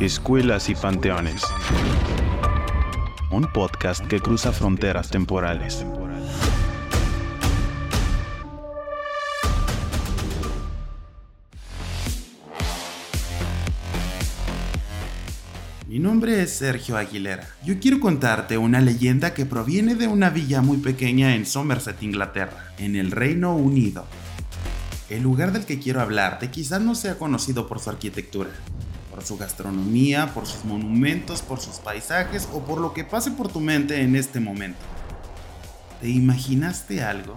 Escuelas y Panteones. Un podcast que cruza fronteras temporales. Mi nombre es Sergio Aguilera. Yo quiero contarte una leyenda que proviene de una villa muy pequeña en Somerset, Inglaterra, en el Reino Unido. El lugar del que quiero hablarte quizás no sea conocido por su arquitectura, por su gastronomía, por sus monumentos, por sus paisajes o por lo que pase por tu mente en este momento. ¿Te imaginaste algo?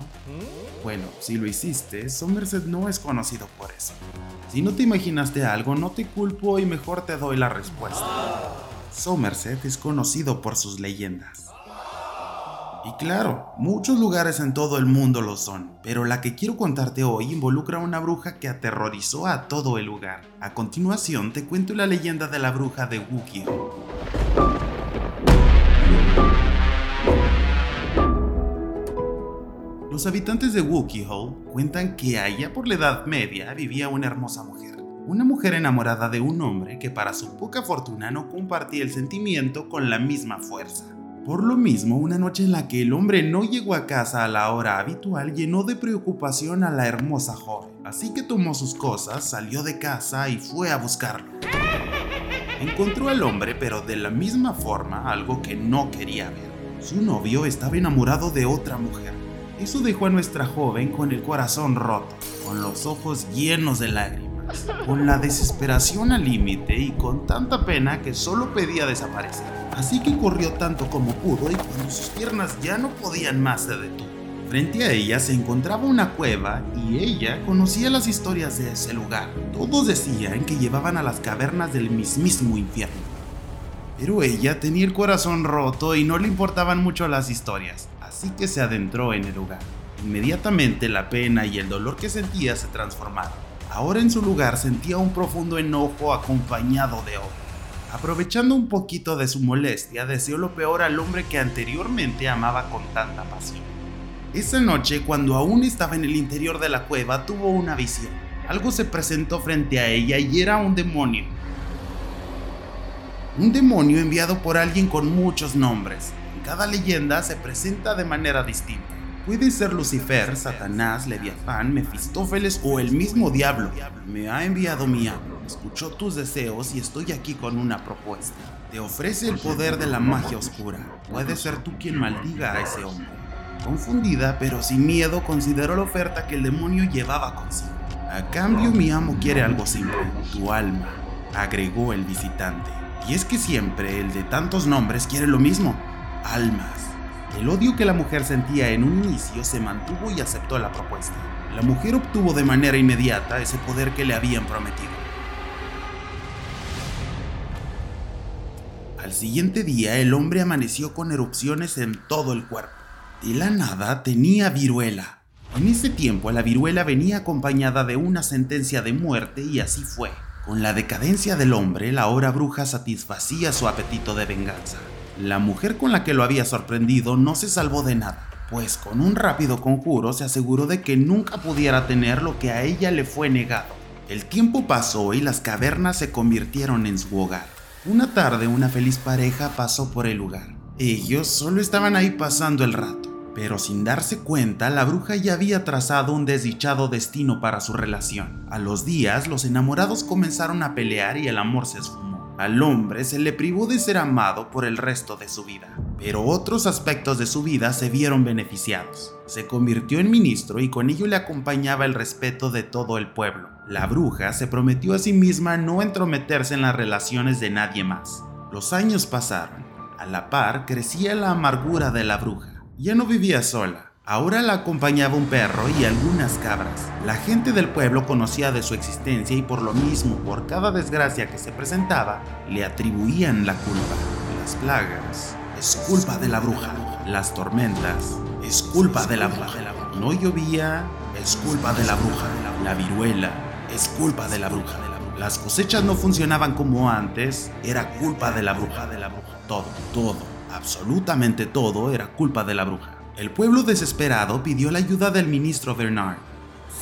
Bueno, si lo hiciste, Somerset no es conocido por eso. Si no te imaginaste algo, no te culpo y mejor te doy la respuesta. Somerset es conocido por sus leyendas. Y claro, muchos lugares en todo el mundo lo son, pero la que quiero contarte hoy involucra a una bruja que aterrorizó a todo el lugar. A continuación te cuento la leyenda de la bruja de Wookiee. Los habitantes de Wookiee Hole cuentan que allá por la Edad Media vivía una hermosa mujer. Una mujer enamorada de un hombre que para su poca fortuna no compartía el sentimiento con la misma fuerza. Por lo mismo, una noche en la que el hombre no llegó a casa a la hora habitual llenó de preocupación a la hermosa joven. Así que tomó sus cosas, salió de casa y fue a buscarlo. Encontró al hombre, pero de la misma forma, algo que no quería ver. Su novio estaba enamorado de otra mujer. Eso dejó a nuestra joven con el corazón roto, con los ojos llenos de lágrimas, con la desesperación al límite y con tanta pena que solo pedía desaparecer. Así que corrió tanto como pudo y cuando sus piernas ya no podían más se detuvo. Frente a ella se encontraba una cueva y ella conocía las historias de ese lugar. Todos decían que llevaban a las cavernas del mismísimo infierno. Pero ella tenía el corazón roto y no le importaban mucho las historias, así que se adentró en el lugar. Inmediatamente la pena y el dolor que sentía se transformaron. Ahora en su lugar sentía un profundo enojo acompañado de odio. Aprovechando un poquito de su molestia, deseó lo peor al hombre que anteriormente amaba con tanta pasión. Esa noche, cuando aún estaba en el interior de la cueva, tuvo una visión. Algo se presentó frente a ella y era un demonio. Un demonio enviado por alguien con muchos nombres. En cada leyenda se presenta de manera distinta. Puede ser Lucifer, Satanás, Leviatán, Mefistófeles o el mismo diablo. Me ha enviado mi amo, escuchó tus deseos y estoy aquí con una propuesta. Te ofrece el poder de la magia oscura. Puede ser tú quien maldiga a ese hombre. Confundida, pero sin miedo, consideró la oferta que el demonio llevaba consigo. A cambio, mi amo quiere algo simple, tu alma, agregó el visitante. Y es que siempre el de tantos nombres quiere lo mismo, almas. El odio que la mujer sentía en un inicio se mantuvo y aceptó la propuesta. La mujer obtuvo de manera inmediata ese poder que le habían prometido. Al siguiente día el hombre amaneció con erupciones en todo el cuerpo. De la nada tenía viruela. En ese tiempo la viruela venía acompañada de una sentencia de muerte y así fue. Con la decadencia del hombre, la hora bruja satisfacía su apetito de venganza. La mujer con la que lo había sorprendido no se salvó de nada, pues con un rápido conjuro se aseguró de que nunca pudiera tener lo que a ella le fue negado. El tiempo pasó y las cavernas se convirtieron en su hogar. Una tarde una feliz pareja pasó por el lugar. Ellos solo estaban ahí pasando el rato, pero sin darse cuenta la bruja ya había trazado un desdichado destino para su relación. A los días los enamorados comenzaron a pelear y el amor se esfumó. Al hombre se le privó de ser amado por el resto de su vida, pero otros aspectos de su vida se vieron beneficiados. Se convirtió en ministro y con ello le acompañaba el respeto de todo el pueblo. La bruja se prometió a sí misma no entrometerse en las relaciones de nadie más. Los años pasaron. A la par crecía la amargura de la bruja. Ya no vivía sola. Ahora la acompañaba un perro y algunas cabras. La gente del pueblo conocía de su existencia y por lo mismo, por cada desgracia que se presentaba, le atribuían la culpa. Las plagas es culpa de la bruja. Las tormentas es culpa de la bruja. No llovía es culpa de la bruja. La viruela es culpa de la bruja. Las cosechas no funcionaban como antes, era culpa de la bruja. Todo, todo, absolutamente todo era culpa de la bruja. El pueblo desesperado pidió la ayuda del ministro Bernard.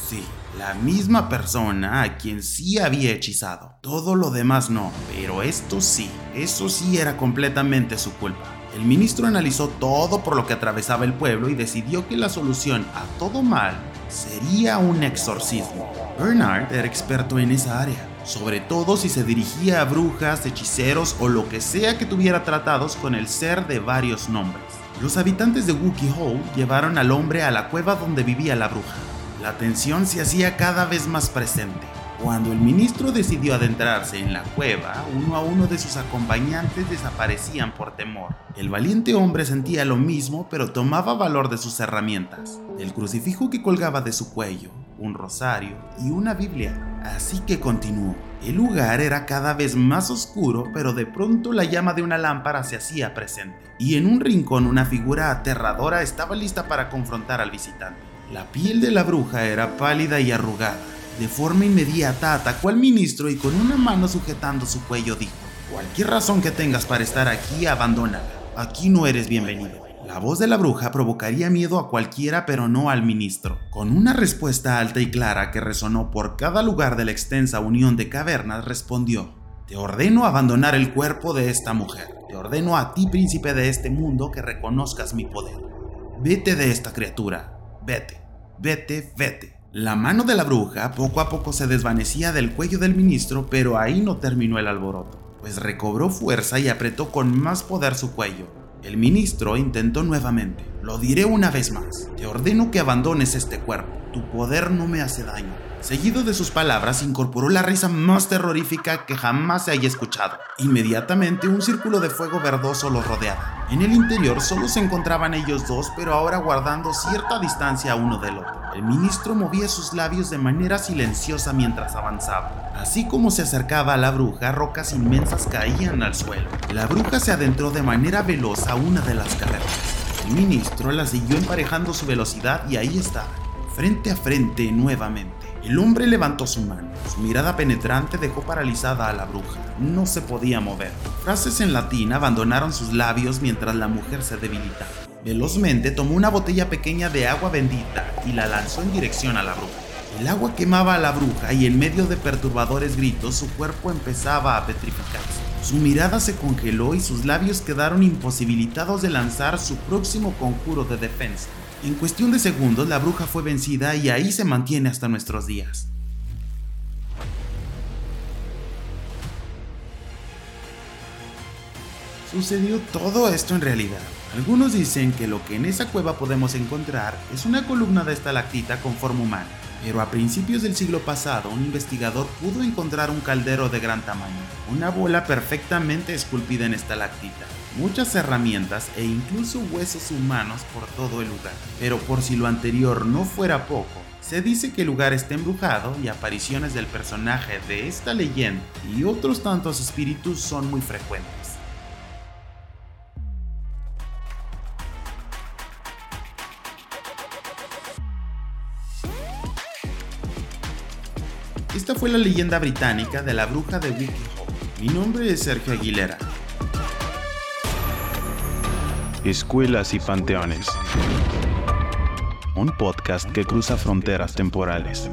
Sí, la misma persona a quien sí había hechizado. Todo lo demás no, pero esto sí, eso sí era completamente su culpa. El ministro analizó todo por lo que atravesaba el pueblo y decidió que la solución a todo mal sería un exorcismo. Bernard era experto en esa área, sobre todo si se dirigía a brujas, hechiceros o lo que sea que tuviera tratados con el ser de varios nombres. Los habitantes de Wookiee Hole llevaron al hombre a la cueva donde vivía la bruja. La tensión se hacía cada vez más presente. Cuando el ministro decidió adentrarse en la cueva, uno a uno de sus acompañantes desaparecían por temor. El valiente hombre sentía lo mismo, pero tomaba valor de sus herramientas. El crucifijo que colgaba de su cuello, un rosario y una Biblia. Así que continuó. El lugar era cada vez más oscuro, pero de pronto la llama de una lámpara se hacía presente. Y en un rincón una figura aterradora estaba lista para confrontar al visitante. La piel de la bruja era pálida y arrugada de forma inmediata atacó al ministro y con una mano sujetando su cuello dijo, cualquier razón que tengas para estar aquí, abandónala. Aquí no eres bienvenido. La voz de la bruja provocaría miedo a cualquiera pero no al ministro. Con una respuesta alta y clara que resonó por cada lugar de la extensa unión de cavernas, respondió, Te ordeno abandonar el cuerpo de esta mujer. Te ordeno a ti, príncipe de este mundo, que reconozcas mi poder. Vete de esta criatura. Vete, vete, vete. La mano de la bruja poco a poco se desvanecía del cuello del ministro, pero ahí no terminó el alboroto, pues recobró fuerza y apretó con más poder su cuello. El ministro intentó nuevamente. Lo diré una vez más. Te ordeno que abandones este cuerpo. Tu poder no me hace daño. Seguido de sus palabras, incorporó la risa más terrorífica que jamás se haya escuchado. Inmediatamente un círculo de fuego verdoso los rodeaba. En el interior solo se encontraban ellos dos, pero ahora guardando cierta distancia uno del otro. El ministro movía sus labios de manera silenciosa mientras avanzaba. Así como se acercaba a la bruja, rocas inmensas caían al suelo. La bruja se adentró de manera veloz a una de las carreras. El ministro la siguió emparejando su velocidad y ahí estaba, frente a frente nuevamente. El hombre levantó su mano. Su mirada penetrante dejó paralizada a la bruja. No se podía mover. Frases en latín abandonaron sus labios mientras la mujer se debilitaba. Velozmente tomó una botella pequeña de agua bendita y la lanzó en dirección a la bruja. El agua quemaba a la bruja y en medio de perturbadores gritos su cuerpo empezaba a petrificarse. Su mirada se congeló y sus labios quedaron imposibilitados de lanzar su próximo conjuro de defensa. En cuestión de segundos la bruja fue vencida y ahí se mantiene hasta nuestros días. Sucedió todo esto en realidad. Algunos dicen que lo que en esa cueva podemos encontrar es una columna de estalactita con forma humana, pero a principios del siglo pasado un investigador pudo encontrar un caldero de gran tamaño, una bola perfectamente esculpida en estalactita, muchas herramientas e incluso huesos humanos por todo el lugar. Pero por si lo anterior no fuera poco, se dice que el lugar está embrujado y apariciones del personaje de esta leyenda y otros tantos espíritus son muy frecuentes. Esta fue la leyenda británica de la bruja de Wiki Mi nombre es Sergio Aguilera. Escuelas y Panteones. Un podcast que cruza fronteras temporales.